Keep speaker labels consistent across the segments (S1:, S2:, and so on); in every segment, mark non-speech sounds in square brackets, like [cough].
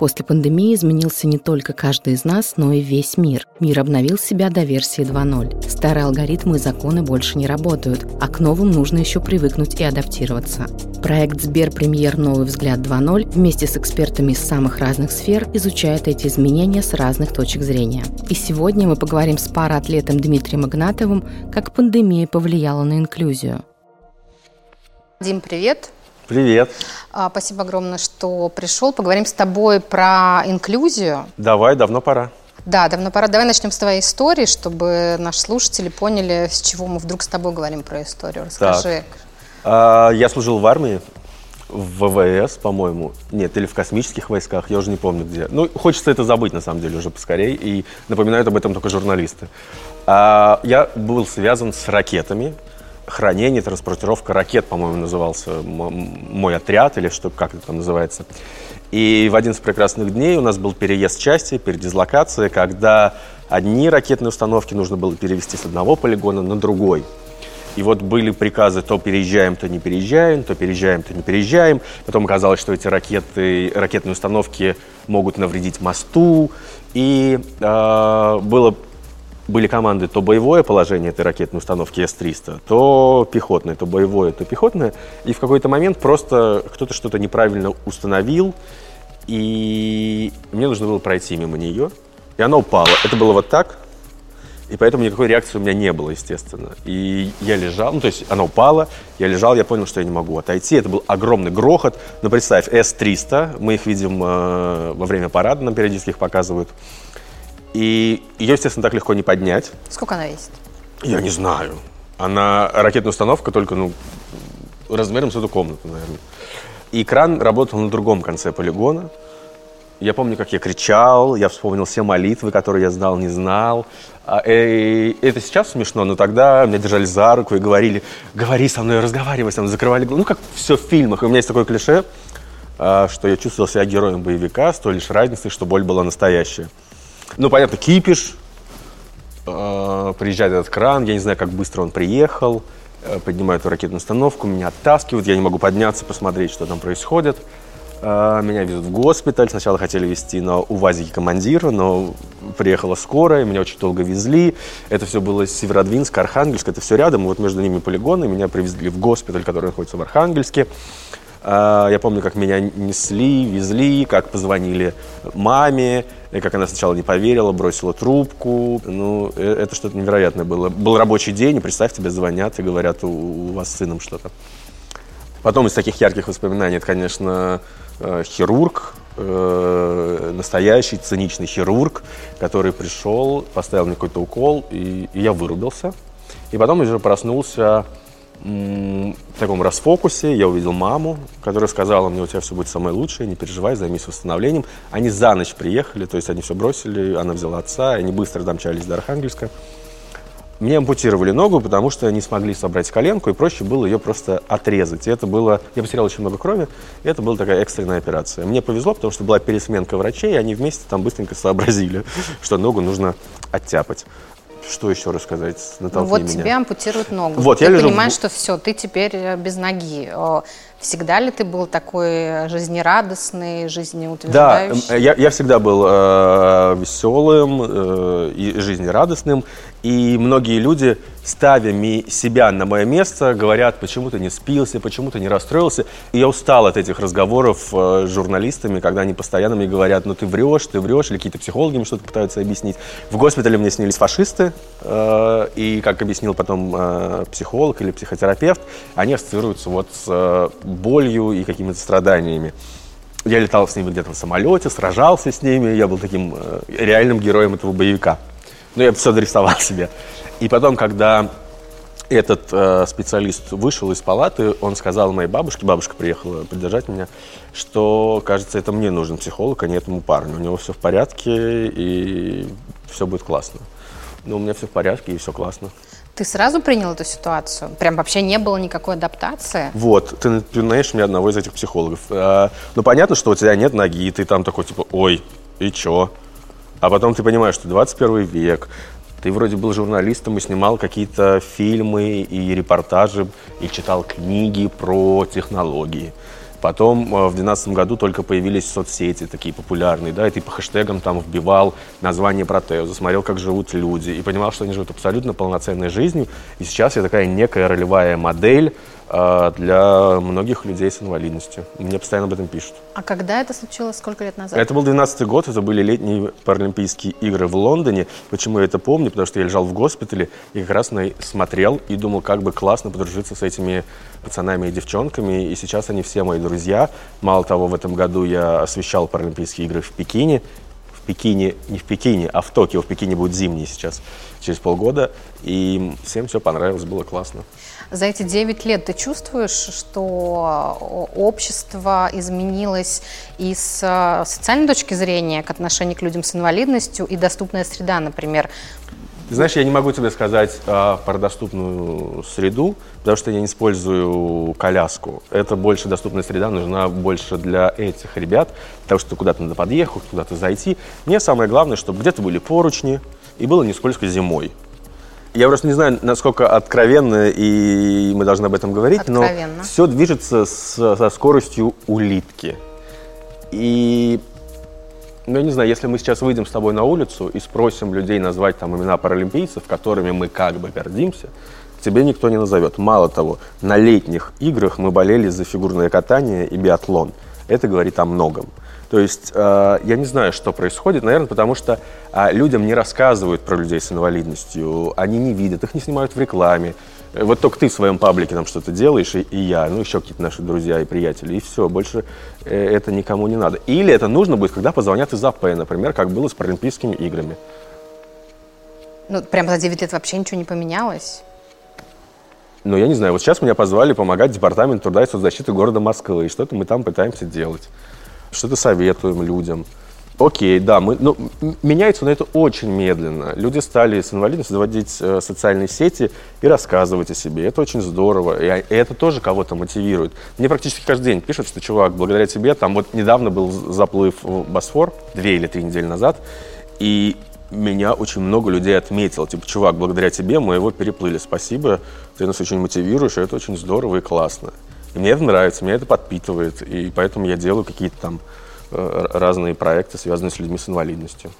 S1: После пандемии изменился не только каждый из нас, но и весь мир. Мир обновил себя до версии 2.0. Старые алгоритмы и законы больше не работают, а к новым нужно еще привыкнуть и адаптироваться. Проект Сберпремьер «Новый взгляд 2.0» вместе с экспертами из самых разных сфер изучает эти изменения с разных точек зрения. И сегодня мы поговорим с параатлетом Дмитрием Игнатовым, как пандемия повлияла на инклюзию.
S2: Дим, привет.
S3: Привет.
S2: А, спасибо огромное, что пришел. Поговорим с тобой про инклюзию.
S3: Давай, давно пора.
S2: Да, давно пора. Давай начнем с твоей истории, чтобы наши слушатели поняли, с чего мы вдруг с тобой говорим про историю. Расскажи.
S3: А, я служил в армии, в ВВС, по-моему. Нет, или в космических войсках, я уже не помню где. Ну, хочется это забыть, на самом деле, уже поскорее. И напоминают об этом только журналисты. А, я был связан с ракетами хранение, транспортировка ракет, по-моему, назывался мой отряд или что, как это там называется. И в один из прекрасных дней у нас был переезд части, передислокация, когда одни ракетные установки нужно было перевести с одного полигона на другой. И вот были приказы, то переезжаем, то не переезжаем, то переезжаем, то не переезжаем. Потом оказалось, что эти ракеты, ракетные установки могут навредить мосту. И э, было были команды то боевое положение этой ракетной установки С-300, то пехотное, то боевое, то пехотное. И в какой-то момент просто кто-то что-то неправильно установил, и мне нужно было пройти мимо нее, и она упала. Это было вот так, и поэтому никакой реакции у меня не было, естественно. И я лежал, ну то есть она упала, я лежал, я понял, что я не могу отойти. Это был огромный грохот. Ну представь, С-300, мы их видим э, во время парада, нам периодически их показывают. И ее, естественно, так легко не поднять.
S2: Сколько она весит?
S3: Я не знаю. Она ракетная установка только, ну, размером с эту комнату, наверное. И кран работал на другом конце полигона. Я помню, как я кричал, я вспомнил все молитвы, которые я знал, не знал. А, и это сейчас смешно, но тогда меня держали за руку и говорили, говори со мной, разговаривай со мной, закрывали глаза. Ну, как все в фильмах. И у меня есть такое клише, а, что я чувствовал себя героем боевика с той лишь разницей, что боль была настоящая. Ну, понятно, кипиш, э, приезжает этот кран, я не знаю, как быстро он приехал, э, поднимают ракетную установку, меня оттаскивают, я не могу подняться, посмотреть, что там происходит. Э, меня везут в госпиталь, сначала хотели везти на УВАЗике командира, но приехала скорая, меня очень долго везли. Это все было Северодвинск, Архангельск, это все рядом, вот между ними полигоны, меня привезли в госпиталь, который находится в Архангельске. Я помню, как меня несли, везли, как позвонили маме, и как она сначала не поверила, бросила трубку. Ну, э, это что-то невероятное было. Был рабочий день, и представь, тебе звонят и говорят, у, у вас с сыном что-то. Потом из таких ярких воспоминаний, это, конечно, э, хирург, э, настоящий циничный хирург, который пришел, поставил мне какой-то укол, и, и я вырубился. И потом уже проснулся в таком расфокусе я увидел маму, которая сказала мне, у тебя все будет самое лучшее, не переживай, займись восстановлением. Они за ночь приехали, то есть они все бросили, она взяла отца, они быстро домчались до Архангельска. Мне ампутировали ногу, потому что не смогли собрать коленку, и проще было ее просто отрезать. И это было... Я потерял очень много крови, и это была такая экстренная операция. Мне повезло, потому что была пересменка врачей, и они вместе там быстренько сообразили, [laughs] что ногу нужно оттяпать. Что еще рассказать?
S2: Натолкни вот меня. тебе ампутируют ногу.
S3: Вот,
S2: ты
S3: я
S2: понимаешь,
S3: в...
S2: что все, ты теперь э, без ноги. Всегда ли ты был такой жизнерадостный, жизнеутверждающий?
S3: Да, я, я всегда был э, веселым э, и жизнерадостным. И многие люди, ставя себя на мое место, говорят, почему ты не спился, почему ты не расстроился. И я устал от этих разговоров э, с журналистами, когда они постоянно мне говорят, ну ты врешь, ты врешь, или какие-то психологи мне что-то пытаются объяснить. В госпитале мне снились фашисты, э, и, как объяснил потом э, психолог или психотерапевт, они ассоциируются вот с э, болью и какими-то страданиями. Я летал с ними где-то в самолете, сражался с ними, я был таким э, реальным героем этого боевика. Ну, я все дорисовал [laughs] себе. И потом, когда этот э, специалист вышел из палаты, он сказал моей бабушке, бабушка приехала поддержать меня, что, кажется, это мне нужен психолог, а не этому парню. У него все в порядке, и все будет классно. Но у меня все в порядке, и все классно.
S2: Ты сразу принял эту ситуацию? Прям вообще не было никакой адаптации?
S3: Вот, ты напоминаешь мне одного из этих психологов. А, ну, понятно, что у тебя нет ноги, и ты там такой, типа, ой, и чё? А потом ты понимаешь, что 21 век, ты вроде был журналистом и снимал какие-то фильмы и репортажи, и читал книги про технологии. Потом э, в 2012 году только появились соцсети такие популярные, да, и ты по хэштегам там вбивал название протеза, смотрел, как живут люди, и понимал, что они живут абсолютно полноценной жизнью. И сейчас я такая некая ролевая модель э, для многих людей с инвалидностью. Мне постоянно об этом пишут.
S2: А когда это случилось? Сколько лет назад?
S3: Это был 12 год, это были летние Паралимпийские игры в Лондоне. Почему я это помню? Потому что я лежал в госпитале и как раз смотрел и думал, как бы классно подружиться с этими пацанами и девчонками. И сейчас они все мои друзья. Мало того, в этом году я освещал Паралимпийские игры в Пекине. В Пекине, не в Пекине, а в Токио. В Пекине будет зимний сейчас, через полгода. И всем все понравилось, было классно.
S2: За эти 9 лет ты чувствуешь, что общество изменилось и с э, социальной точки зрения к отношению к людям с инвалидностью и доступная среда, например?
S3: Знаешь, я не могу тебе сказать а, про доступную среду, потому что я не использую коляску. Это больше доступная среда, нужна больше для этих ребят, потому что куда-то надо подъехать, куда-то зайти. Мне самое главное, чтобы где-то были поручни и было не скользко зимой. Я просто не знаю, насколько откровенно и мы должны об этом говорить,
S2: откровенно.
S3: но все движется с, со скоростью улитки. И, ну, я не знаю, если мы сейчас выйдем с тобой на улицу и спросим людей назвать там имена паралимпийцев, которыми мы как бы гордимся, тебе никто не назовет. Мало того, на летних играх мы болели за фигурное катание и биатлон. Это говорит о многом. То есть э, я не знаю, что происходит, наверное, потому что э, людям не рассказывают про людей с инвалидностью, они не видят, их не снимают в рекламе. Э, вот только ты в своем паблике там что-то делаешь, и, и я, ну еще какие-то наши друзья и приятели, и все, больше э, это никому не надо. Или это нужно будет, когда позвонят из АП, например, как было с Паралимпийскими играми.
S2: Ну, прямо за 9 лет вообще ничего не поменялось?
S3: Ну, я не знаю, вот сейчас меня позвали помогать Департамент труда и соцзащиты города Москвы, и что-то мы там пытаемся делать что-то советуем людям. Окей, да, мы, ну, меняется, но это очень медленно. Люди стали с инвалидностью заводить э, социальные сети и рассказывать о себе. Это очень здорово, и, и это тоже кого-то мотивирует. Мне практически каждый день пишут, что, чувак, благодаря тебе, там вот недавно был заплыв в Босфор, две или три недели назад, и меня очень много людей отметило. Типа, чувак, благодаря тебе мы его переплыли. Спасибо, ты нас очень мотивируешь, и это очень здорово и классно. И мне это нравится, меня это подпитывает, и поэтому я делаю какие-то там разные проекты, связанные с людьми с инвалидностью.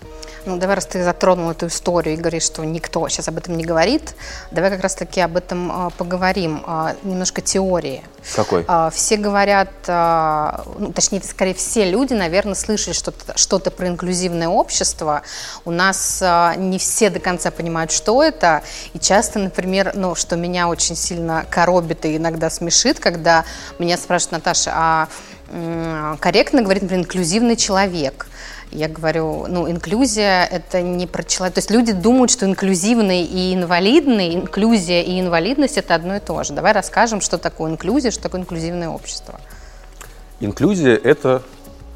S2: Ну, давай, раз ты затронул эту историю и говоришь, что никто сейчас об этом не говорит, давай как раз-таки об этом э, поговорим. Э, немножко теории.
S3: Какой?
S2: Э, все говорят, э, ну, точнее, скорее все люди, наверное, слышали что-то что про инклюзивное общество. У нас э, не все до конца понимают, что это. И часто, например, ну, что меня очень сильно коробит и иногда смешит, когда меня спрашивают, Наташа, а корректно говорить, например, инклюзивный человек – я говорю, ну, инклюзия – это не про человека. То есть люди думают, что инклюзивный и инвалидный, инклюзия и инвалидность – это одно и то же. Давай расскажем, что такое инклюзия, что такое инклюзивное общество.
S3: Инклюзия – это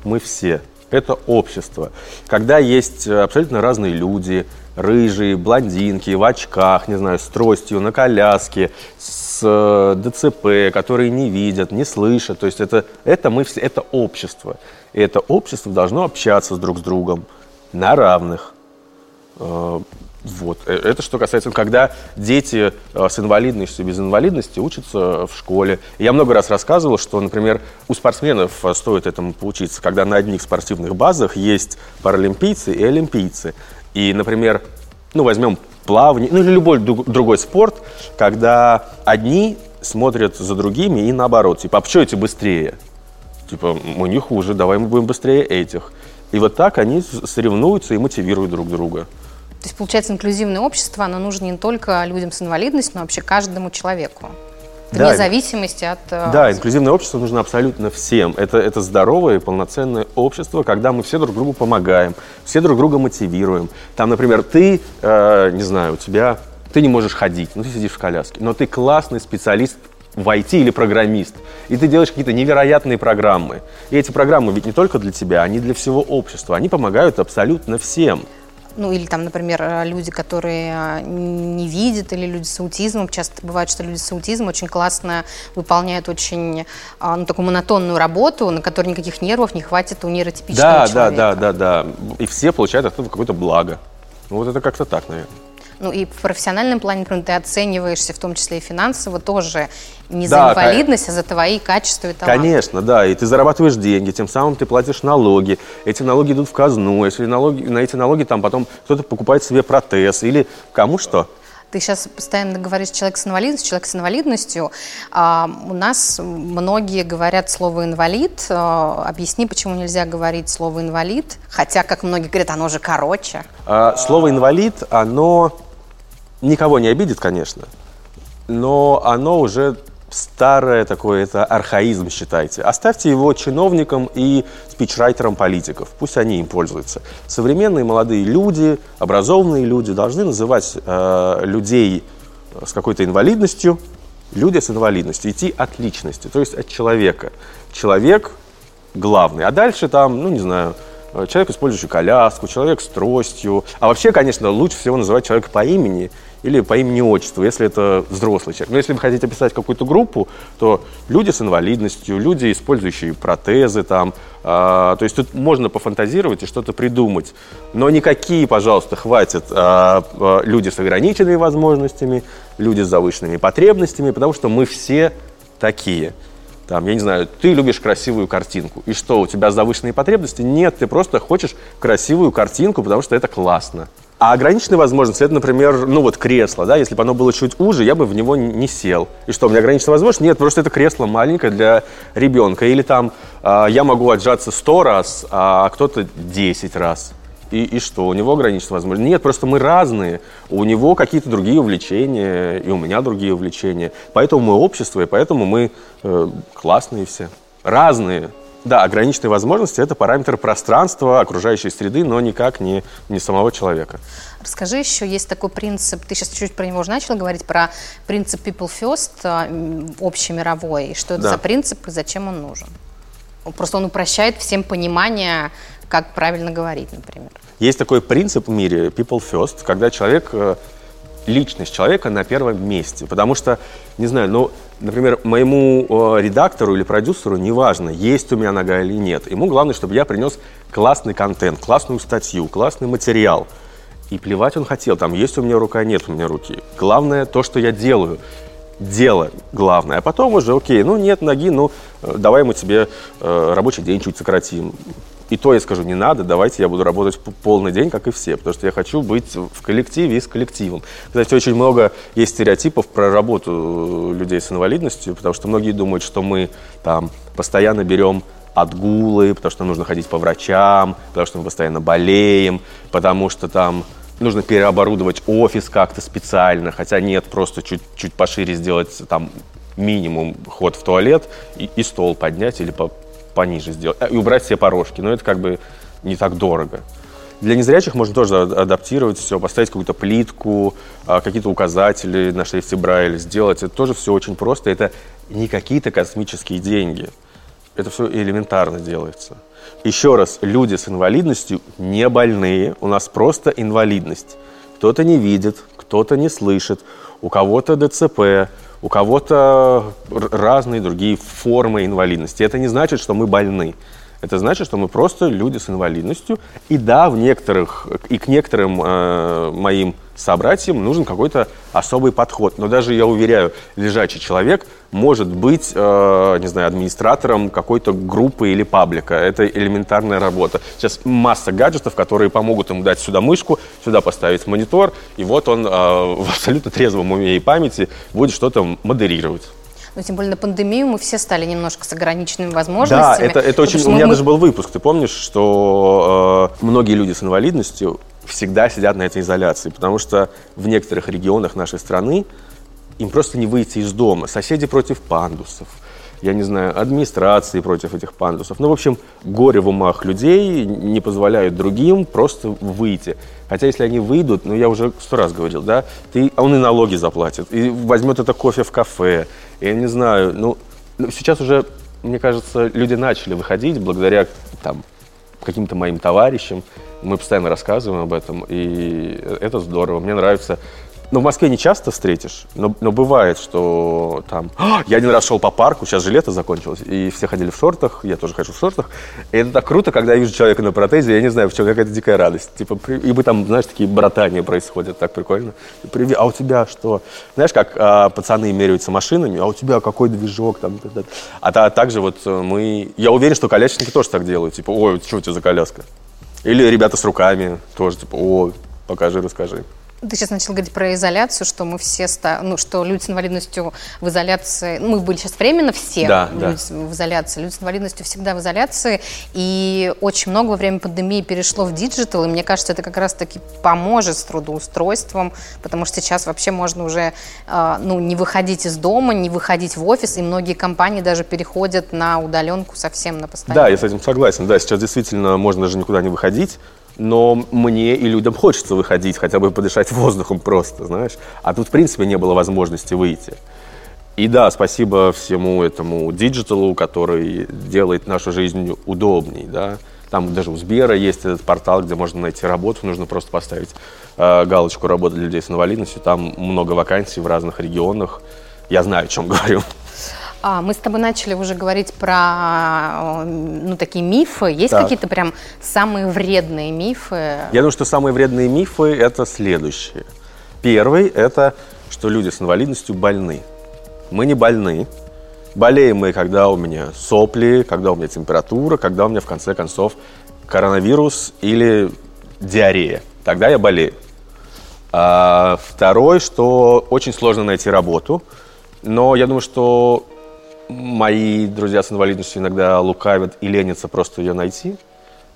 S3: мы все, это общество. Когда есть абсолютно разные люди, рыжие, блондинки, в очках, не знаю, с тростью, на коляске, с э, ДЦП, которые не видят, не слышат. То есть это, это мы все, это общество. И это общество должно общаться друг с другом на равных. Э, вот. Э, это что касается, когда дети с инвалидностью, без инвалидности учатся в школе. Я много раз рассказывал, что, например, у спортсменов стоит этому поучиться, когда на одних спортивных базах есть паралимпийцы и олимпийцы. И, например, ну, возьмем плавание, ну или любой другой спорт, когда одни смотрят за другими и наоборот, типа, а почему эти быстрее? Типа, мы не хуже, давай мы будем быстрее этих. И вот так они соревнуются и мотивируют друг друга.
S2: То есть, получается, инклюзивное общество, оно нужно не только людям с инвалидностью, но вообще каждому человеку да. вне зависимости от...
S3: Э, да, инклюзивное общество нужно абсолютно всем. Это, это здоровое и полноценное общество, когда мы все друг другу помогаем, все друг друга мотивируем. Там, например, ты, э, не знаю, у тебя... Ты не можешь ходить, ну ты сидишь в коляске, но ты классный специалист в IT или программист, и ты делаешь какие-то невероятные программы. И эти программы ведь не только для тебя, они для всего общества, они помогают абсолютно всем
S2: ну или там, например, э, люди, которые э, не видят, или люди с аутизмом. Часто бывает, что люди с аутизмом очень классно выполняют очень э, ну, такую монотонную работу, на которой никаких нервов не хватит у нейротипичного
S3: да,
S2: человека.
S3: Да, да, да, да. И все получают от этого какое-то благо. Ну, вот это как-то так, наверное.
S2: Ну и в профессиональном плане, например, ты оцениваешься, в том числе и финансово, тоже не за да, инвалидность, а за твои качества и таланты.
S3: Конечно, да. И ты зарабатываешь деньги, тем самым ты платишь налоги. Эти налоги идут в казну. Если налоги, на эти налоги там потом кто-то покупает себе протез или кому что.
S2: Ты сейчас постоянно говоришь человек с инвалидностью, человек с инвалидностью. А, у нас многие говорят слово инвалид. А, объясни, почему нельзя говорить слово инвалид, хотя, как многие говорят, оно же короче.
S3: А, слово инвалид, оно никого не обидит, конечно, но оно уже старое такое, это архаизм, считайте. Оставьте его чиновникам и спичрайтерам политиков. Пусть они им пользуются. Современные молодые люди, образованные люди должны называть э, людей с какой-то инвалидностью люди с инвалидностью. Идти от личности, то есть от человека. Человек главный. А дальше там, ну не знаю, человек, использующий коляску, человек с тростью. А вообще, конечно, лучше всего называть человека по имени или по имени-отчеству, если это взрослый человек. Но если вы хотите описать какую-то группу, то люди с инвалидностью, люди, использующие протезы там, а, то есть тут можно пофантазировать и что-то придумать. Но никакие, пожалуйста, хватит а, а, люди с ограниченными возможностями, люди с завышенными потребностями, потому что мы все такие. Там, я не знаю, ты любишь красивую картинку. И что, у тебя завышенные потребности? Нет, ты просто хочешь красивую картинку, потому что это классно. А ограниченные возможности, это, например, ну вот кресло, да, если бы оно было чуть уже, я бы в него не сел. И что, у меня ограниченная возможность? Нет, просто это кресло маленькое для ребенка. Или там э, я могу отжаться сто раз, а кто-то 10 раз. И, и что, у него ограниченная возможность? Нет, просто мы разные. У него какие-то другие увлечения, и у меня другие увлечения. Поэтому мы общество, и поэтому мы э, классные все. Разные. Да, ограниченные возможности – это параметр пространства, окружающей среды, но никак не, не самого человека.
S2: Расскажи еще, есть такой принцип, ты сейчас чуть-чуть про него уже начал говорить, про принцип people first, а, общемировой. И что это да. за принцип и зачем он нужен? Просто он упрощает всем понимание, как правильно говорить, например.
S3: Есть такой принцип в мире people first, когда человек э, личность человека на первом месте. Потому что, не знаю, ну, например, моему э, редактору или продюсеру неважно, есть у меня нога или нет. Ему главное, чтобы я принес классный контент, классную статью, классный материал. И плевать он хотел, там есть у меня рука, нет у меня руки. Главное то, что я делаю. Дело главное. А потом уже, окей, ну нет ноги, ну э, давай мы тебе э, рабочий день чуть сократим и то я скажу, не надо, давайте я буду работать полный день, как и все, потому что я хочу быть в коллективе и с коллективом. Кстати, очень много есть стереотипов про работу людей с инвалидностью, потому что многие думают, что мы там постоянно берем отгулы, потому что нужно ходить по врачам, потому что мы постоянно болеем, потому что там нужно переоборудовать офис как-то специально, хотя нет, просто чуть-чуть пошире сделать там минимум ход в туалет и, и стол поднять или по, пониже сделать, и убрать все порожки, но это как бы не так дорого. Для незрячих можно тоже адаптировать все, поставить какую-то плитку, а, какие-то указатели на шрифте Брайля сделать. Это тоже все очень просто. Это не какие-то космические деньги. Это все элементарно делается. Еще раз, люди с инвалидностью не больные. У нас просто инвалидность. Кто-то не видит, кто-то не слышит, у кого-то ДЦП, у кого-то разные другие формы инвалидности. Это не значит, что мы больны. Это значит, что мы просто люди с инвалидностью. И да, в некоторых, и к некоторым э, моим собратьям нужен какой-то особый подход. Но даже, я уверяю, лежачий человек может быть, э, не знаю, администратором какой-то группы или паблика. Это элементарная работа. Сейчас масса гаджетов, которые помогут ему дать сюда мышку, сюда поставить монитор, и вот он э, в абсолютно трезвом уме и памяти будет что-то модерировать
S2: но тем более на пандемию мы все стали немножко с ограниченными возможностями.
S3: Да, это, это очень... У меня мы... даже был выпуск, ты помнишь, что э, многие люди с инвалидностью всегда сидят на этой изоляции, потому что в некоторых регионах нашей страны им просто не выйти из дома. Соседи против пандусов, я не знаю, администрации против этих пандусов. Ну, в общем, горе в умах людей не позволяют другим просто выйти. Хотя если они выйдут, ну, я уже сто раз говорил, да, ты, а он и налоги заплатит, и возьмет это кофе в кафе, я не знаю, ну, ну, сейчас уже, мне кажется, люди начали выходить благодаря там каким-то моим товарищам, мы постоянно рассказываем об этом, и это здорово. Мне нравится Ну, в Москве не часто встретишь, но, но бывает, что там... «А, я один раз шел по парку, сейчас же лето закончилось, и все ходили в шортах, я тоже хожу в шортах. И это так круто, когда я вижу человека на протезе, я не знаю, в чем какая-то дикая радость. Типа, и мы там, знаешь, такие братания происходят, так прикольно. Привет, а у тебя что? Знаешь, как а, пацаны меряются машинами, а у тебя какой движок там? А, а также вот э, мы... Я уверен, что колясочники тоже так делают. Типа, ой, что у тебя за коляска? Или ребята с руками тоже, типа, о, покажи, расскажи.
S2: Ты сейчас начал говорить про изоляцию, что мы все, ну, что люди с инвалидностью в изоляции, ну, мы были сейчас временно все
S3: да,
S2: люди
S3: да.
S2: в изоляции, люди с инвалидностью всегда в изоляции, и очень много во время пандемии перешло в digital, и мне кажется, это как раз-таки поможет с трудоустройством, потому что сейчас вообще можно уже, а, ну, не выходить из дома, не выходить в офис, и многие компании даже переходят на удаленку совсем на постоянно.
S3: Да, я с этим согласен, да, сейчас действительно можно даже никуда не выходить, но мне и людям хочется выходить, хотя бы подышать воздухом просто, знаешь. А тут, в принципе, не было возможности выйти. И да, спасибо всему этому digital у, который делает нашу жизнь удобней, да. Там даже у Сбера есть этот портал, где можно найти работу, нужно просто поставить э, галочку «Работа для людей с инвалидностью». Там много вакансий в разных регионах. Я знаю, о чем говорю.
S2: А, мы с тобой начали уже говорить про ну, такие мифы. Есть так. какие-то прям самые вредные мифы?
S3: Я думаю, что самые вредные мифы – это следующие. Первый – это, что люди с инвалидностью больны. Мы не больны. Болеем мы, когда у меня сопли, когда у меня температура, когда у меня, в конце концов, коронавирус или диарея. Тогда я болею. А второй, что очень сложно найти работу. Но я думаю, что Мои друзья с инвалидностью иногда лукавят и ленятся просто ее найти.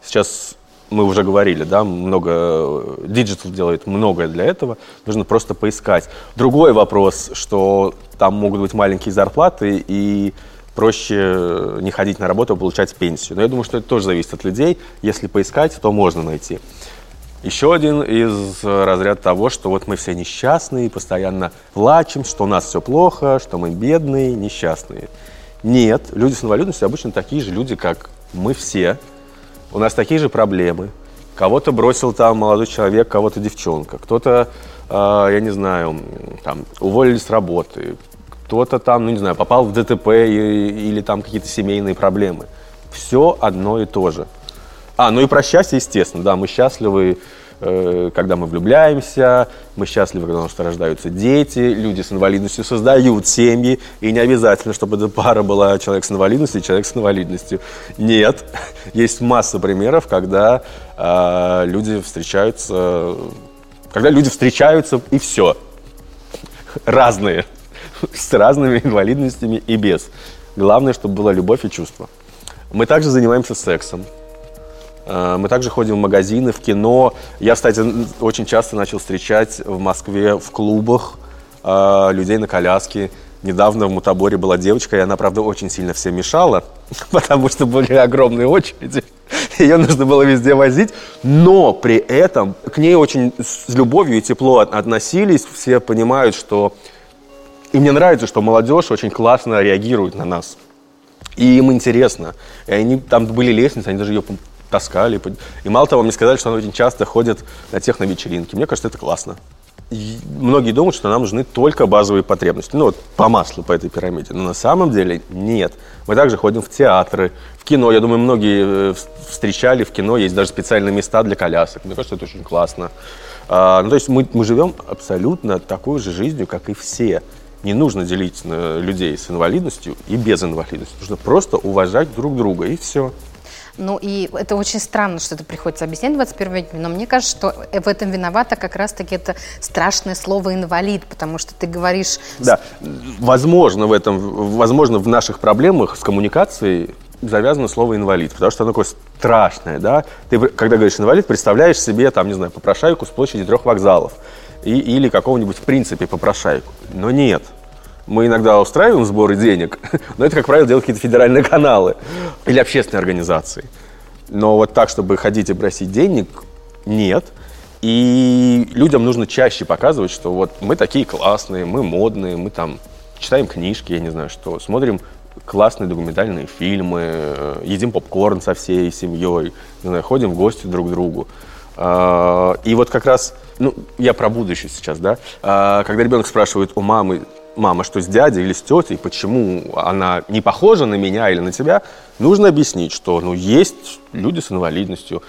S3: Сейчас мы уже говорили, да, много, digital делает многое для этого, нужно просто поискать. Другой вопрос, что там могут быть маленькие зарплаты и проще не ходить на работу, а получать пенсию. Но я думаю, что это тоже зависит от людей. Если поискать, то можно найти. Еще один из разряда того, что вот мы все несчастные, постоянно плачем, что у нас все плохо, что мы бедные, несчастные. Нет, люди с инвалидностью обычно такие же люди, как мы все. У нас такие же проблемы. Кого-то бросил там молодой человек, кого-то девчонка. Кто-то, э, я не знаю, там, уволили с работы. Кто-то там, ну не знаю, попал в ДТП и, или там какие-то семейные проблемы. Все одно и то же. А, ну и про счастье, естественно, да, мы счастливы, э, когда мы влюбляемся, мы счастливы, у нас рождаются дети, люди с инвалидностью создают семьи, и не обязательно, чтобы эта пара была человек с инвалидностью и человек с инвалидностью. Нет, [laughs] есть масса примеров, когда э, люди встречаются, когда люди встречаются и все, разные, [laughs] с разными инвалидностями и без. Главное, чтобы была любовь и чувство. Мы также занимаемся сексом. Э, мы также ходим в магазины, в кино. Я, кстати, очень часто начал встречать в Москве в клубах э, людей на коляске. Недавно в Мутаборе была девочка, и она, правда, очень сильно всем мешала, [laughs] потому что были огромные очереди. [laughs] Ее нужно было везде возить, но при этом к ней очень с любовью и тепло относились. Все понимают, что... И мне нравится, что молодежь очень классно реагирует на нас. И им интересно. И они, там были лестницы, они даже ее таскали. И мало того, мне сказали, что она очень часто ходит на техно-вечеринки. Мне кажется, это классно. И многие думают, что нам нужны только базовые потребности. Ну, вот по маслу, по этой пирамиде. Но на самом деле нет. Мы также ходим в театры, в кино. Я думаю, многие э, встречали в кино. Есть даже специальные места для колясок. Мне кажется, это очень классно. А, ну, то есть мы, мы живем абсолютно такой же жизнью, как и все. Не нужно делить на людей с инвалидностью и без инвалидности. Нужно просто уважать друг друга, и все.
S2: Ну и это очень странно, что это приходится объяснять в 21 веке, но мне кажется, что в этом виновата как раз-таки это страшное слово «инвалид», потому что ты говоришь...
S3: Да, возможно в этом, возможно в наших проблемах с коммуникацией завязано слово «инвалид», потому что оно такое страшное, да? Ты, когда говоришь «инвалид», представляешь себе, там, не знаю, попрошайку с площади трех вокзалов и, или какого-нибудь в принципе попрошайку. Но нет – мы иногда устраиваем сборы денег, [laughs] но это, как правило, делают какие-то федеральные каналы или общественные организации. Но вот так, чтобы ходить и просить денег, нет. И людям нужно чаще показывать, что вот мы такие классные, мы модные, мы там читаем книжки, я не знаю что, смотрим классные документальные фильмы, едим попкорн со всей семьей, не знаю, ходим в гости друг к другу. А, и вот как раз, ну, я про будущее сейчас, да, а, когда ребенок спрашивает у мамы, мама, что с дядей или с тетей, почему она не похожа на меня или на тебя, нужно объяснить, что, ну, есть люди с инвалидностью,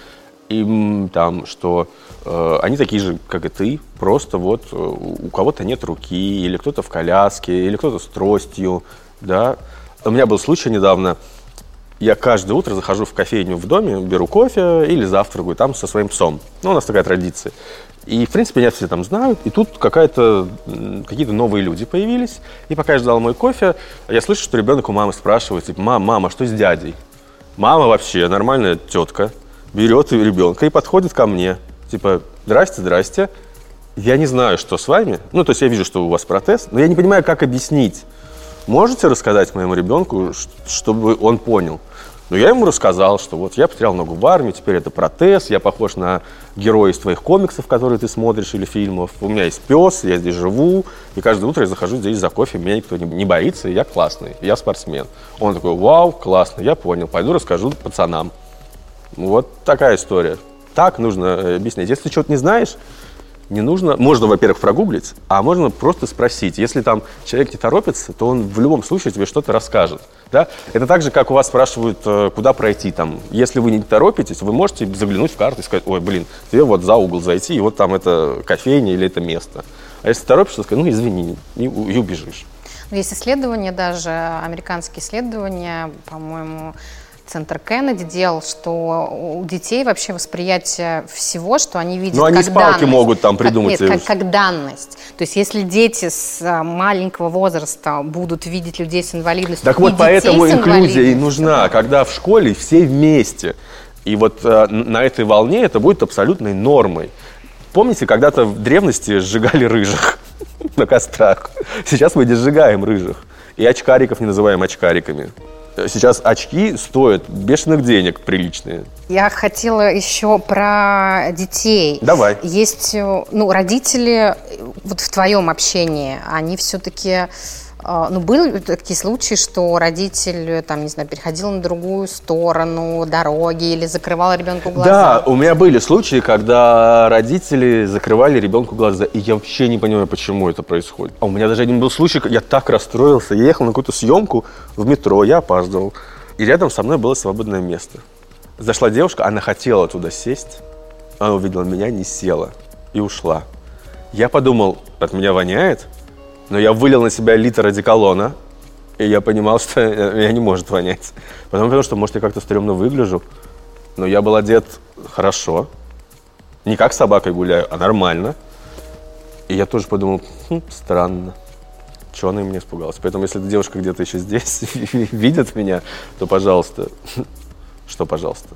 S3: и там, что э, они такие же, как и ты, просто вот э, у кого-то нет руки, или кто-то в коляске, или кто-то с тростью, да. У меня был случай недавно, я каждое утро захожу в кофейню в доме, беру кофе или завтракаю там со своим псом. Ну, у нас такая традиция. И, в принципе, меня все там знают, и тут какие-то новые люди появились. И пока я ждал мой кофе, я слышу, что ребенок у мамы спрашивает, типа, мама, мама, что с дядей? Мама вообще нормальная тетка, берет ребенка и подходит ко мне. Типа, здрасте, здрасте. Я не знаю, что с вами. Ну, то есть я вижу, что у вас протез, но я не понимаю, как объяснить. Можете рассказать моему ребенку, чтобы он понял? Но я ему рассказал, что вот я потерял ногу в армии, теперь это протез, я похож на героя из твоих комиксов, которые ты смотришь, или фильмов. У меня есть пес, я здесь живу, и каждое утро я захожу здесь за кофе, меня никто не, боится, и я классный, я спортсмен. Он такой, вау, классно, я понял, пойду расскажу пацанам. Вот такая история. Так нужно э, объяснять. Если ты что-то не знаешь, не нужно, можно, во-первых, прогуглить, а можно просто спросить. Если там человек не торопится, то он в любом случае тебе что-то расскажет. Да? Это так же, как у вас спрашивают, э, куда пройти там. Если вы не торопитесь, вы можете заглянуть в карту и сказать, ой, блин, тебе вот за угол зайти, и вот там это кофейня или это место. А если торопишься, сказать, ну извини, и, и убежишь.
S2: Есть исследования даже, американские исследования, по-моему, Центр Кеннеди делал, что у детей вообще восприятие всего, что они видят
S3: Но
S2: они
S3: как данность. могут там придумать.
S2: Как, нет, как, как данность. То есть если дети с а, маленького возраста будут видеть людей с инвалидностью,
S3: Так вот поэтому инклюзия и нужна, когда в школе все вместе. И вот э, на этой волне это будет абсолютной нормой. Помните, когда-то в древности сжигали рыжих [laughs] на кострах? Сейчас мы не сжигаем рыжих. И очкариков не называем очкариками. Сейчас очки стоят бешеных денег приличные.
S2: Я хотела еще про детей.
S3: Давай.
S2: Есть, э, ну, родители, вот в твоем общении, они все-таки ну, были такие случаи, что родитель, там, не знаю, переходил на другую сторону дороги или закрывал ребенку глаза?
S3: Да, у меня были случаи, когда родители закрывали ребенку глаза, и я вообще не понимаю, почему это происходит. А у меня даже один был случай, я так расстроился, я ехал на какую-то съемку в метро, я опаздывал, и рядом со мной было свободное место. Зашла девушка, она хотела туда сесть, она увидела меня, не села и ушла. Я подумал, от меня воняет, но я вылил на себя литр одеколона, и я понимал, что [laughs] меня не может вонять. Потому, потому что, может, я как-то стрёмно выгляжу, но я был одет хорошо. Не как с собакой гуляю, а нормально. И я тоже подумал, хм, странно. Чего она меня испугалась? Поэтому, если эта девушка где-то еще здесь [laughs] видит меня, то, пожалуйста, [laughs] что, пожалуйста?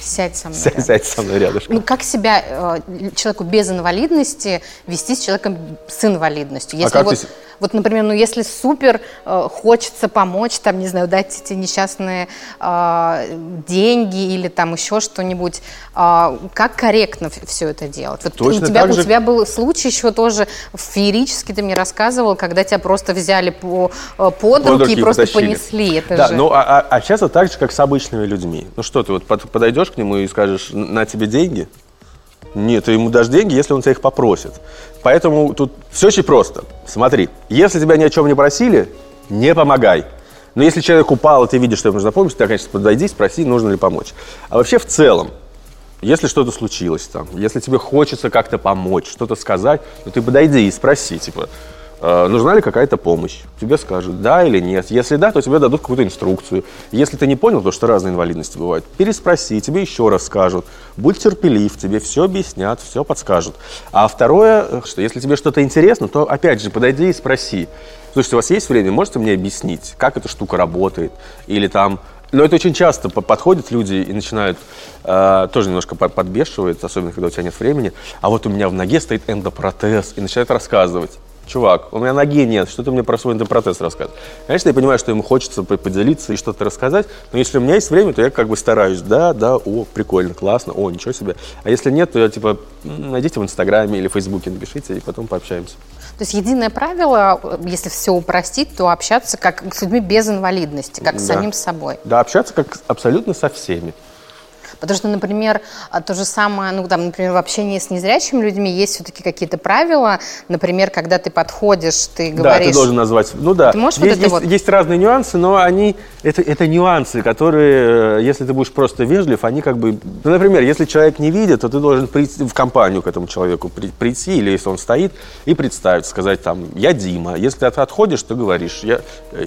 S2: Сядь со мной.
S3: Сядь, сядь со мной рядышком.
S2: Ну, как себя э, человеку без инвалидности вести с человеком с инвалидностью?
S3: Если а как вот... ты
S2: вот, например, ну если супер э, хочется помочь, там, не знаю, дать эти несчастные э, деньги или там еще что-нибудь, э, как корректно все это делать? Вот
S3: Точно
S2: у тебя,
S3: так же...
S2: у тебя был случай еще тоже феерический, ты мне рассказывал, когда тебя просто взяли по, э, под, под руки и просто потащили. понесли. Это
S3: да,
S2: же...
S3: ну а, а, а часто так же, как с обычными людьми. Ну что, ты вот подойдешь к нему и скажешь, на тебе деньги? Нет, ты ему дашь деньги, если он тебя их попросит. Поэтому тут все очень просто. Смотри, если тебя ни о чем не просили, не помогай. Но если человек упал, и ты видишь, что ему нужна помощь, ты, конечно, подойди, спроси, нужно ли помочь. А вообще в целом, если что-то случилось там, если тебе хочется как-то помочь, что-то сказать, то ты подойди и спроси, типа, нужна ли какая-то помощь. Тебе скажут, да или нет. Если да, то тебе дадут какую-то инструкцию. Если ты не понял, потому что разные инвалидности бывают, переспроси, тебе еще раз скажут. Будь терпелив, тебе все объяснят, все подскажут. А второе, э, что если тебе что-то интересно, то опять же подойди и спроси. Слушайте, у вас есть время, можете мне объяснить, как эта штука работает? Или там но это очень часто подходят люди и начинают, э, тоже немножко подбешивают, особенно когда у тебя нет времени. А вот у меня в ноге стоит эндопротез, и начинают рассказывать чувак, у меня ноги нет, что ты мне про свой эндопротез рассказываешь? Конечно, я понимаю, что ему хочется поделиться и что-то рассказать, но если у меня есть время, то я как бы стараюсь, да, да, о, прикольно, классно, о, ничего себе. А если нет, то я типа, найдите в Инстаграме или Фейсбуке, напишите, и потом пообщаемся.
S2: То есть единое правило, если все упростить, то общаться как с людьми без инвалидности, как да. с самим собой.
S3: Да, общаться как абсолютно со всеми.
S2: Потому что, например, а, то же самое, ну, там, например, в общении с незрячими людьми есть все-таки какие-то правила. Например, когда ты подходишь, ты говоришь...
S3: Да, ты должен назвать... Ну да,
S2: ты можешь
S3: есть,
S2: вот это
S3: есть,
S2: вот...
S3: есть разные нюансы, но они... Это, это нюансы, которые, э, если ты будешь просто вежлив, они как бы... Ну, например, если человек не видит, то ты должен прийти в компанию к этому человеку прийти, или если он стоит, и представить, сказать там, я Дима. Если ты отходишь, то говоришь, я,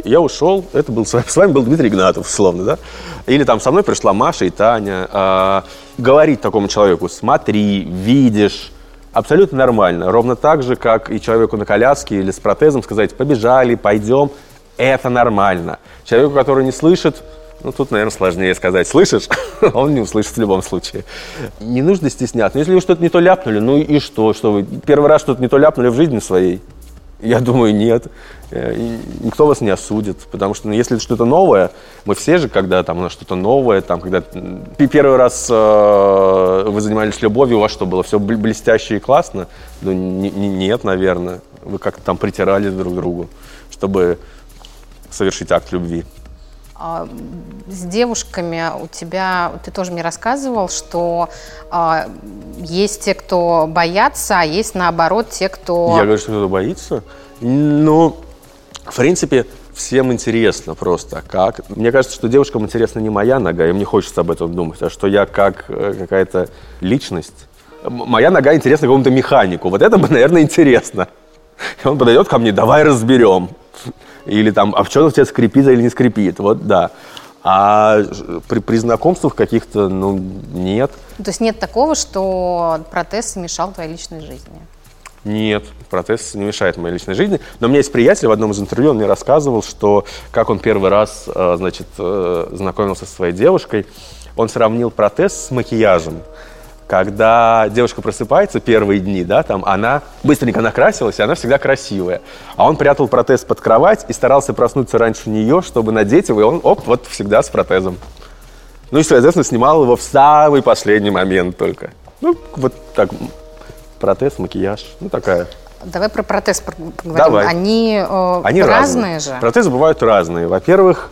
S3: я ушел, это был с вами был Дмитрий Игнатов, условно, да? Или там со мной пришла Маша и Таня. А, говорить такому человеку, смотри, видишь, абсолютно нормально. Ровно так же, как и человеку на коляске или с протезом сказать, побежали, пойдем, это нормально. Человеку, который не слышит, ну, тут, наверное, сложнее сказать. Слышишь? [laughs] Он не услышит в любом случае. Не нужно стесняться. Если вы что-то не то ляпнули, ну и что? Что вы первый раз что-то не то ляпнули в жизни своей? Я думаю, нет. Э, никто вас не осудит, потому что ну, если что-то новое, мы все же, когда там у нас что-то новое, там, когда первый раз э, вы занимались любовью, у вас что было, все блестяще и классно? Ну, не, не, нет, наверное. Вы как-то там притирали друг к другу, чтобы совершить акт любви.
S2: А, с девушками у тебя, ты тоже мне рассказывал, что а, есть те, кто боятся, а есть наоборот те, кто...
S3: Я говорю, что кто-то боится? Ну, в принципе, всем интересно просто, как. Мне кажется, что девушкам интересна не моя нога, и мне хочется об этом думать, а что я как э, какая-то личность. Моя нога интересна какому-то механику. Вот это бы, [laughs] наверное, интересно. И он подойдет ко мне, давай разберем. Или там, а в чем у тебя скрипит или не скрипит? Вот да. А при, при знакомствах каких-то, ну, нет.
S2: То есть нет такого, что протез мешал твоей личной жизни?
S3: Нет, протез не мешает моей личной жизни. Но у меня есть приятель в одном из интервью, он мне рассказывал, что как он первый раз, э, значит, э, знакомился со своей девушкой, он сравнил протез с макияжем когда девушка просыпается первые дни, да, там она быстренько накрасилась, и она всегда красивая. А он прятал протез под кровать и старался проснуться раньше нее, чтобы надеть его, и он, оп, вот всегда с протезом. Ну и, соответственно, снимал его в самый последний момент только. Ну, вот так, протез, макияж, ну такая.
S2: Давай про протез поговорим.
S3: Давай.
S2: Они, э,
S3: Они
S2: разные, разные
S3: же. Протезы бывают разные. Во-первых,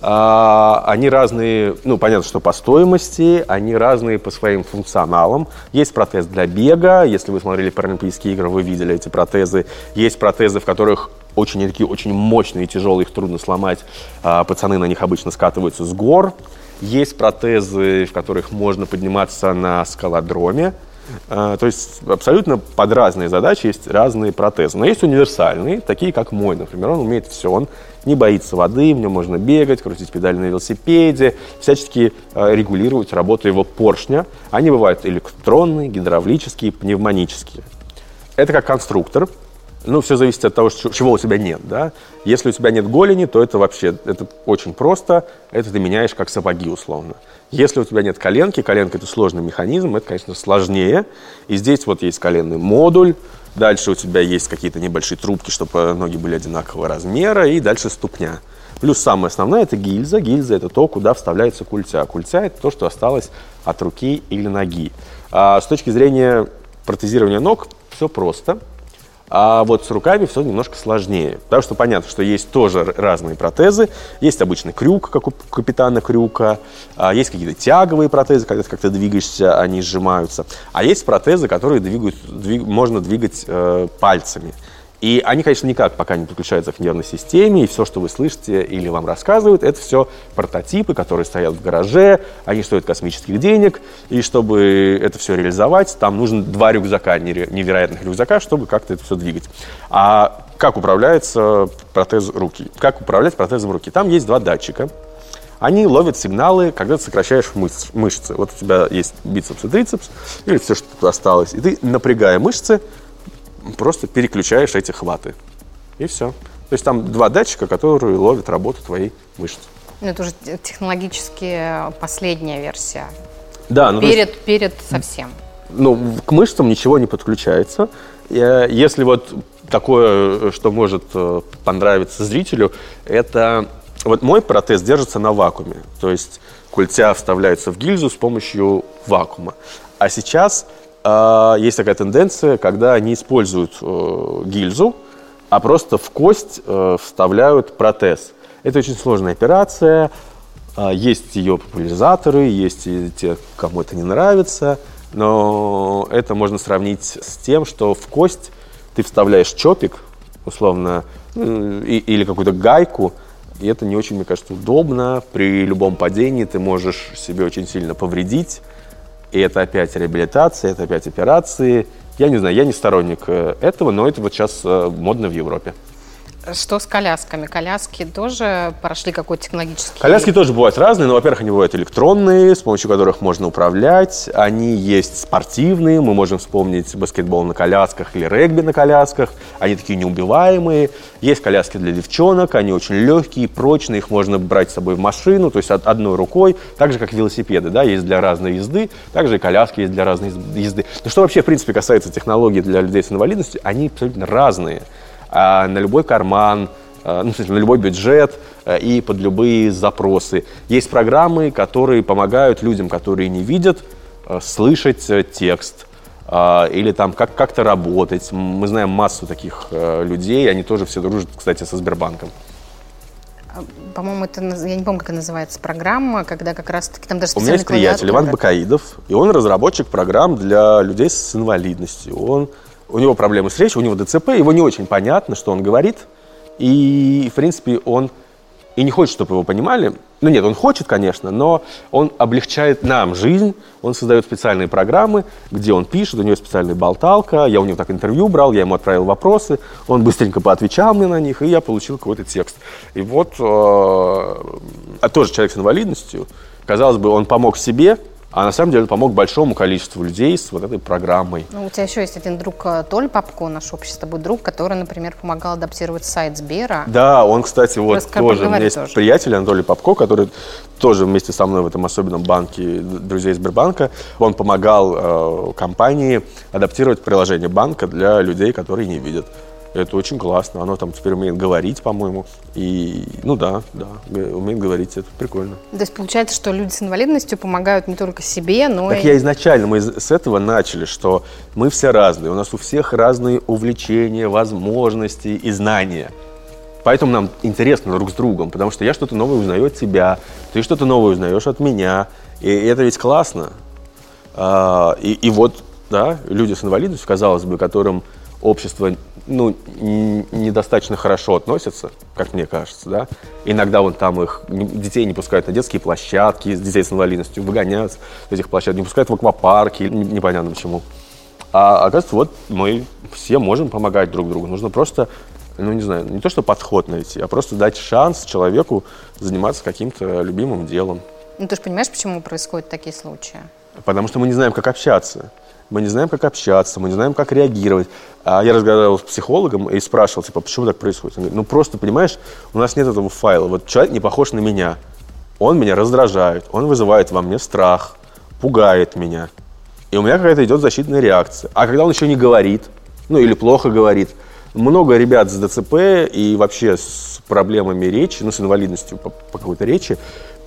S3: а, они разные, ну, понятно, что по стоимости, они разные по своим функционалам. Есть протез для бега, если вы смотрели Паралимпийские игры, вы видели эти протезы. Есть протезы, в которых очень такие очень мощные тяжелые, их трудно сломать. А, пацаны на них обычно скатываются с гор. Есть протезы, в которых можно подниматься на скалодроме. А, то есть абсолютно под разные задачи есть разные протезы. Но есть универсальные, такие как мой, например. Он умеет все. Он не боится воды, в нем можно бегать, крутить педали на велосипеде, всячески э, регулировать работу его поршня. Они бывают электронные, гидравлические, пневмонические. Это как конструктор. Ну, все зависит от того, чего у тебя нет, да. Если у тебя нет голени, то это вообще, это очень просто. Это ты меняешь как сапоги, условно. Если у тебя нет коленки, коленка – это сложный механизм, это, конечно, сложнее. И здесь вот есть коленный модуль, Дальше у тебя есть какие-то небольшие трубки, чтобы ноги были одинакового размера, и дальше ступня. Плюс самое основное – это гильза. Гильза – это то, куда вставляется культя. Культя – это то, что осталось от руки или ноги. А с точки зрения протезирования ног все просто – а вот с руками все немножко сложнее. Потому что понятно, что есть тоже разные протезы. Есть обычный крюк, как у капитана крюка. А есть какие-то тяговые протезы, когда ты как-то двигаешься, они сжимаются. А есть протезы, которые двигают, двиг, можно двигать э, пальцами. И они, конечно, никак пока не подключаются к нервной системе, и все, что вы слышите или вам рассказывают, это все прототипы, которые стоят в гараже, они стоят космических денег, и чтобы это все реализовать, там нужно два рюкзака, невероятных рюкзака, чтобы как-то это все двигать. А как управляется протез руки? Как управлять протезом руки? Там есть два датчика, они ловят сигналы, когда ты сокращаешь мышц, мышцы. Вот у тебя есть бицепс и трицепс, или все, что тут осталось, и ты, напрягая мышцы, просто переключаешь эти хваты. И все. То есть там два датчика, которые ловят работу твоей мышцы.
S2: Ну, это уже технологически последняя версия.
S3: Да,
S2: ну, перед, есть, перед совсем.
S3: Ну, к мышцам ничего не подключается. Если вот такое, что может э, понравиться зрителю, это вот мой протез держится на вакууме. То есть культя вставляется в гильзу с помощью вакуума. А сейчас э, есть такая тенденция, когда они используют э, гильзу, а просто в кость э, вставляют протез. Это очень сложная операция. А, есть ее популяризаторы, есть и те, кому это не нравится, но это можно сравнить с тем, что в кость ты вставляешь чопик, условно, ну, или какую-то гайку, и это не очень, мне кажется, удобно. При любом падении ты можешь себе очень сильно повредить. И это опять реабилитация, это опять операции. Я не знаю, я не сторонник э, этого, но это вот сейчас э, модно в Европе.
S2: Что с колясками? Коляски тоже прошли какой-то технологический...
S3: Коляски тоже бывают разные, но, во-первых, они бывают электронные, с помощью которых можно управлять. Они есть спортивные, мы можем вспомнить баскетбол на колясках или регби на колясках. Они такие неубиваемые. Есть коляски для девчонок, они очень легкие, прочные, их можно брать с собой в машину, то есть одной рукой, так же, как велосипеды, да, есть для разной езды, также и коляски есть для разной езды. Но что вообще, в принципе, касается технологий для людей с инвалидностью, они абсолютно разные. А, на любой карман, а, ну, на любой бюджет а, и под любые запросы. Есть программы, которые помогают людям, которые не видят, слышать э, текст или там как- как-то работать. Мы знаем массу таких э, людей, они тоже все дружат, кстати, со Сбербанком.
S2: По-моему, это, я не помню, как называется программа, когда как раз-таки там даже
S3: У меня есть приятель Иван Бакаидов, и он разработчик программ для людей с инвалидностью. Он у него проблемы с речью, у него ДЦП, его не очень понятно, что он говорит. И, в принципе, он и не хочет, чтобы его понимали. Ну нет, он хочет, конечно, но он облегчает нам жизнь. Он создает специальные программы, где он пишет, у него специальная болталка. Я у него так интервью брал, я ему отправил вопросы, он быстренько поотвечал мне на них, и я получил какой-то текст. И вот, э, а тоже человек с инвалидностью, казалось бы, он помог себе, а на самом деле помог большому количеству людей с вот этой программой.
S2: Ну, у тебя еще есть один друг э, Толь Попко, наш общий с тобой друг, который, например, помогал адаптировать сайт Сбера.
S3: Да, он, кстати, вот Расскажи, тоже, у меня есть тоже. приятель Анатолий Попко, который тоже вместе со мной в этом особенном банке друзей Сбербанка, он помогал э, компании адаптировать приложение банка для людей, которые не видят. Это очень классно. Оно там теперь умеет говорить, по-моему. И, ну да, да, умеет говорить. Это прикольно.
S2: То есть получается, что люди с инвалидностью помогают не только себе, но
S3: так
S2: и...
S3: я изначально, мы с этого начали, что мы все разные. У нас у всех разные увлечения, возможности и знания. Поэтому нам интересно друг с другом, потому что я что-то новое узнаю от тебя, ты что-то новое узнаешь от меня. И это ведь классно. А, и, и вот, да, люди с инвалидностью, казалось бы, которым общество ну, недостаточно хорошо относится, как мне кажется, да. Иногда вон там их, детей не пускают на детские площадки, детей с инвалидностью выгоняют с этих площадок, не пускают в аквапарки, непонятно почему. А оказывается, вот мы все можем помогать друг другу. Нужно просто, ну не знаю, не то что подход найти, а просто дать шанс человеку заниматься каким-то любимым делом.
S2: Ну ты же понимаешь, почему происходят такие случаи?
S3: Потому что мы не знаем, как общаться мы не знаем, как общаться, мы не знаем, как реагировать. А я разговаривал с психологом и спрашивал, типа, почему так происходит? Он говорит, ну просто, понимаешь, у нас нет этого файла. Вот человек не похож на меня. Он меня раздражает, он вызывает во мне страх, пугает меня. И у меня какая-то идет защитная реакция. А когда он еще не говорит, ну или плохо говорит, много ребят с ДЦП и вообще с проблемами речи, ну с инвалидностью по, по какой-то речи,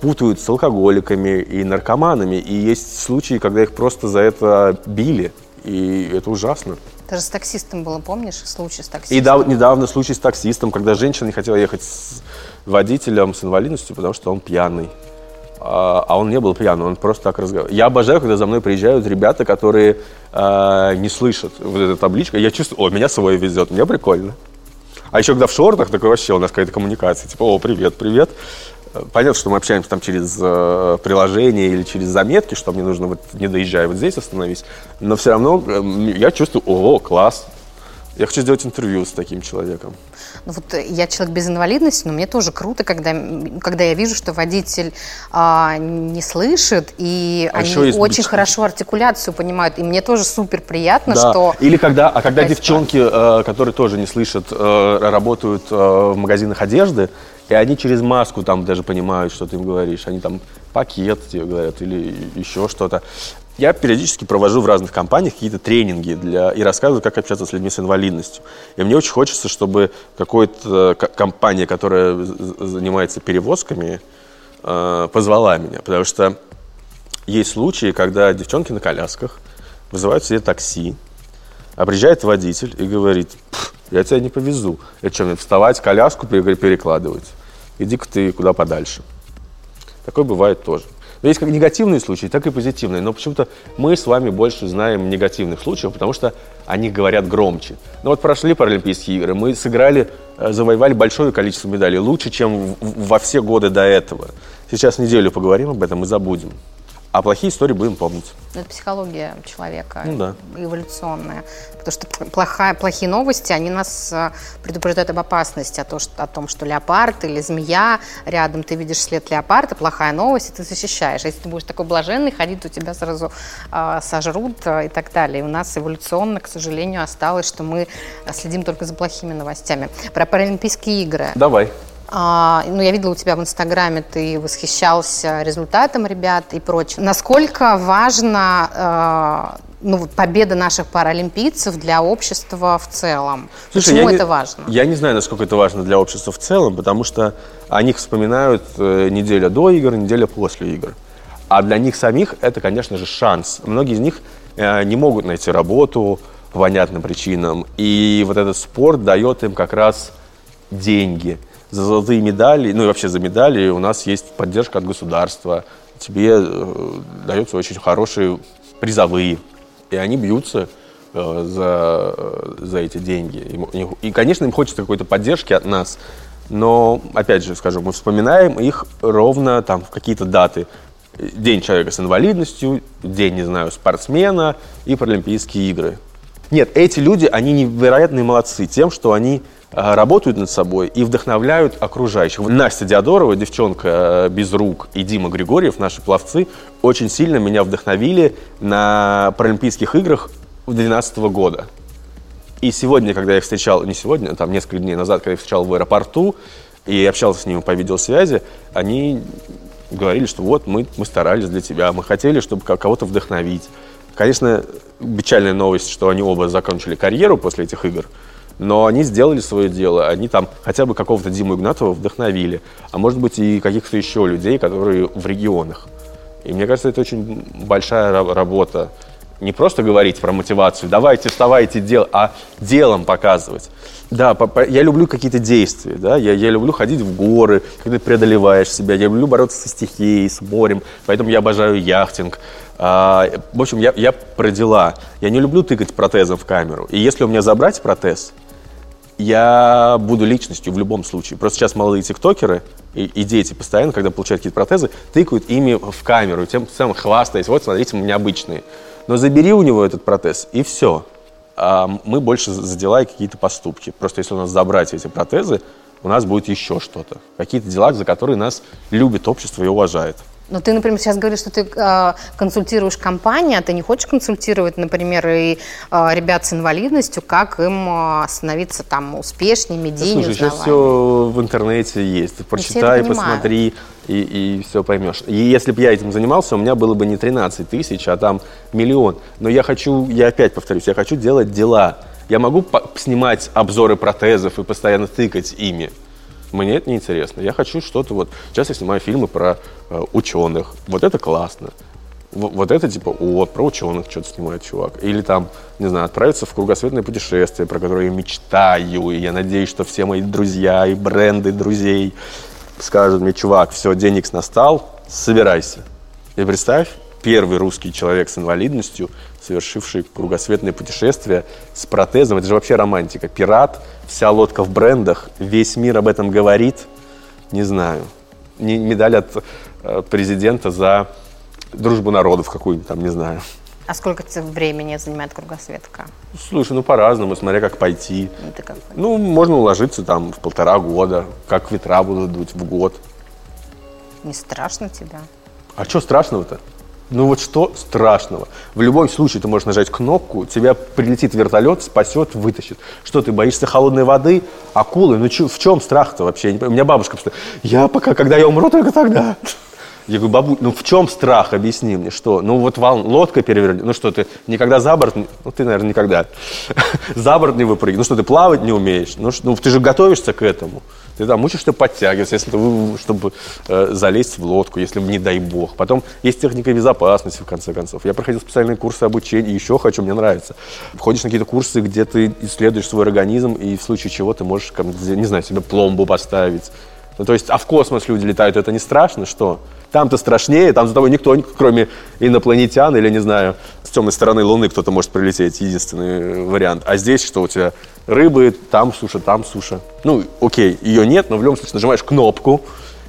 S3: путают с алкоголиками и наркоманами. И есть случаи, когда их просто за это били. И это ужасно.
S2: Даже с таксистом было, помнишь, случай с таксистом?
S3: И да, недавно случай с таксистом, когда женщина не хотела ехать с водителем с инвалидностью, потому что он пьяный. А, а он не был пьяный, он просто так разговаривал. Я обожаю, когда за мной приезжают ребята, которые э, не слышат вот эту табличку. Я чувствую, о, меня свой везет, мне прикольно. А еще когда в шортах, такой вообще у нас какая-то коммуникация. Типа, о, привет, привет. Понятно, что мы общаемся там через э, приложение или через заметки, что мне нужно вот не доезжая вот здесь остановись. Но все равно э, я чувствую, о, класс. Я хочу сделать интервью с таким человеком.
S2: Ну вот я человек без инвалидности, но мне тоже круто, когда, когда я вижу, что водитель а, не слышит, и а они очень быть... хорошо артикуляцию понимают. И мне тоже супер приятно,
S3: да.
S2: что...
S3: Или когда, а когда девчонки, э, которые тоже не слышат, э, работают э, в магазинах одежды, и они через маску там даже понимают, что ты им говоришь. Они там пакет тебе говорят или еще что-то. Я периодически провожу в разных компаниях какие-то тренинги для, и рассказываю, как общаться с людьми с инвалидностью. И мне очень хочется, чтобы какая-то компания, которая занимается перевозками, э, позвала меня. Потому что есть случаи, когда девчонки на колясках вызывают себе такси, а приезжает водитель и говорит, я тебя не повезу. Это что, мне вставать, коляску перекладывать? иди-ка ты куда подальше. Такое бывает тоже. Но есть как негативные случаи, так и позитивные. Но почему-то мы с вами больше знаем негативных случаев, потому что они говорят громче. Ну вот прошли Паралимпийские игры, мы сыграли, э, завоевали большое количество медалей, лучше, чем во все годы до этого. Сейчас неделю поговорим об этом и забудем. А плохие истории будем помнить.
S2: Это психология человека,
S3: ну, да.
S2: эволюционная. Потому что плохая, плохие новости, они нас а, предупреждают об опасности, о, то, что, о том, что леопард или змея, рядом ты видишь след леопарда, плохая новость, и ты защищаешь. А если ты будешь такой блаженный ходить, то тебя сразу э, сожрут э, и так далее. И у нас эволюционно, к сожалению, осталось, что мы следим только за плохими новостями. Про Паралимпийские игры.
S3: Давай.
S2: А, ну, я видела у тебя в Инстаграме, ты восхищался результатом ребят и прочее. Насколько важно а, ну, победа наших паралимпийцев для общества в целом? Слушай, Почему это
S3: не,
S2: важно?
S3: Я не знаю, насколько это важно для общества в целом, потому что о них вспоминают э, неделя до игр, неделя после игр. А для них самих это, конечно же, шанс. Многие из них э, не могут найти работу по понятным причинам. И вот этот спорт дает им как раз деньги – за золотые медали, ну и вообще за медали у нас есть поддержка от государства. Тебе э, даются очень хорошие призовые, и они бьются э, за, э, за эти деньги. И, конечно, им хочется какой-то поддержки от нас, но, опять же, скажу, мы вспоминаем их ровно там в какие-то даты. День человека с инвалидностью, день, не знаю, спортсмена и Паралимпийские игры. Нет, эти люди, они невероятные молодцы тем, что они работают над собой и вдохновляют окружающих. Настя Диадорова, девчонка э, без рук, и Дима Григорьев, наши пловцы, очень сильно меня вдохновили на Паралимпийских играх 2012 года. И сегодня, когда я их встречал, не сегодня, а там несколько дней назад, когда я их встречал в аэропорту и общался с ними по видеосвязи, они говорили, что вот мы, мы старались для тебя, мы хотели, чтобы кого-то вдохновить. Конечно, печальная новость, что они оба закончили карьеру после этих игр – но они сделали свое дело, они там хотя бы какого-то Диму Игнатова вдохновили, а может быть и каких-то еще людей, которые в регионах. И мне кажется, это очень большая работа. Не просто говорить про мотивацию, давайте, вставайте, дел, а делом показывать. Да, я люблю какие-то действия, да, я, я люблю ходить в горы, когда ты преодолеваешь себя, я люблю бороться со стихией, с морем, поэтому я обожаю яхтинг. А, в общем, я, я про дела. Я не люблю тыкать протезом в камеру. И если у меня забрать протез, я буду личностью в любом случае. Просто сейчас молодые тиктокеры и, и дети постоянно, когда получают какие-то протезы, тыкают ими в камеру, тем самым хвастаясь, вот, смотрите, у меня обычные. Но забери у него этот протез, и все. А мы больше за дела и какие-то поступки. Просто если у нас забрать эти протезы, у нас будет еще что-то. Какие-то дела, за которые нас любит общество и уважает.
S2: Но ты, например, сейчас говоришь, что ты э, консультируешь компании, а ты не хочешь консультировать, например, и э, ребят с инвалидностью, как им э, становиться там успешнее, медийнее,
S3: Слушай, сейчас все в интернете есть. Прочитай, посмотри и, и все поймешь. И если бы я этим занимался, у меня было бы не 13 тысяч, а там миллион. Но я хочу, я опять повторюсь, я хочу делать дела. Я могу снимать обзоры протезов и постоянно тыкать ими. Мне это не интересно. Я хочу что-то вот... Сейчас я снимаю фильмы про э, ученых. Вот это классно. Вот, вот это типа, вот, про ученых что-то снимает чувак. Или там, не знаю, отправиться в кругосветное путешествие, про которое я мечтаю. И я надеюсь, что все мои друзья и бренды друзей скажут мне, чувак, все, денег настал, собирайся. И представь, первый русский человек с инвалидностью, совершивший кругосветное путешествие с протезом. Это же вообще романтика. Пират, вся лодка в брендах, весь мир об этом говорит. Не знаю. Не, медаль от президента за дружбу народов какую-нибудь там, не знаю.
S2: А сколько времени занимает кругосветка?
S3: Слушай, ну по-разному, смотря как пойти. Ну, как ну, можно уложиться там в полтора года, как ветра будут дуть в год.
S2: Не страшно тебя?
S3: А что страшного-то? Ну вот что страшного? В любом случае ты можешь нажать кнопку, тебя прилетит вертолет, спасет, вытащит. Что ты боишься холодной воды, акулы? Ну чё, в чем страх-то вообще? У меня бабушка просто, я пока, когда я умру, только тогда. Я говорю, бабу, ну в чем страх, объясни мне, что? Ну вот волн, лодка перевернет, ну что ты никогда за борт, ну ты, наверное, никогда [laughs] за борт не выпрыгнешь, ну что ты плавать не умеешь, ну, ну ты же готовишься к этому. Ты там учишься подтягиваться, если ты, чтобы э, залезть в лодку, если не дай бог. Потом есть техника безопасности, в конце концов. Я проходил специальные курсы обучения, еще хочу, мне нравится. Входишь на какие-то курсы, где ты исследуешь свой организм, и в случае чего ты можешь, не знаю, себе пломбу поставить. Ну, то есть, а в космос люди летают, это не страшно, что? Там-то страшнее, там за тобой никто, кроме инопланетян или, не знаю, с темной стороны Луны кто-то может прилететь, единственный вариант. А здесь что у тебя? Рыбы, там суша, там суша. Ну, окей, ее нет, но в любом случае нажимаешь кнопку,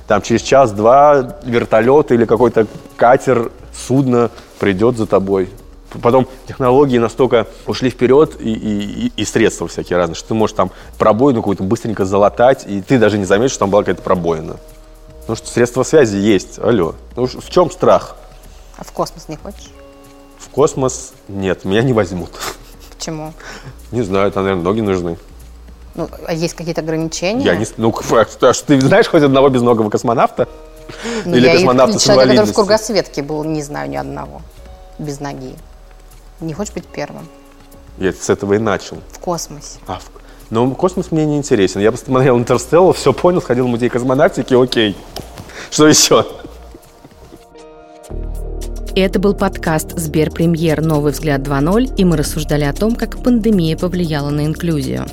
S3: там через час-два вертолет или какой-то катер, судно придет за тобой. Потом технологии настолько ушли вперед и, и, и средства всякие разные, что ты можешь там пробоину какую-то быстренько залатать, и ты даже не заметишь, что там была какая-то пробоина. Потому что средства связи есть. Алло. Ну, в чем страх?
S2: А в космос не хочешь?
S3: В космос нет, меня не возьмут.
S2: Почему?
S3: Не знаю, там, наверное, ноги нужны.
S2: Ну, а есть какие-то ограничения?
S3: Я не... Ну, [laughs] а что, ты знаешь хоть одного безногого космонавта?
S2: Ну, Или я космонавта с человека, который в кругосветке был, не знаю ни одного без ноги. Не хочешь быть первым?
S3: Я с этого и начал.
S2: В космосе.
S3: А, в... Но космос мне не интересен. Я посмотрел «Интерстеллар», все понял, сходил в музей космонавтики, окей. Что еще?
S1: Это был подкаст «Сберпремьер. Новый взгляд 2.0», и мы рассуждали о том, как пандемия повлияла на инклюзию.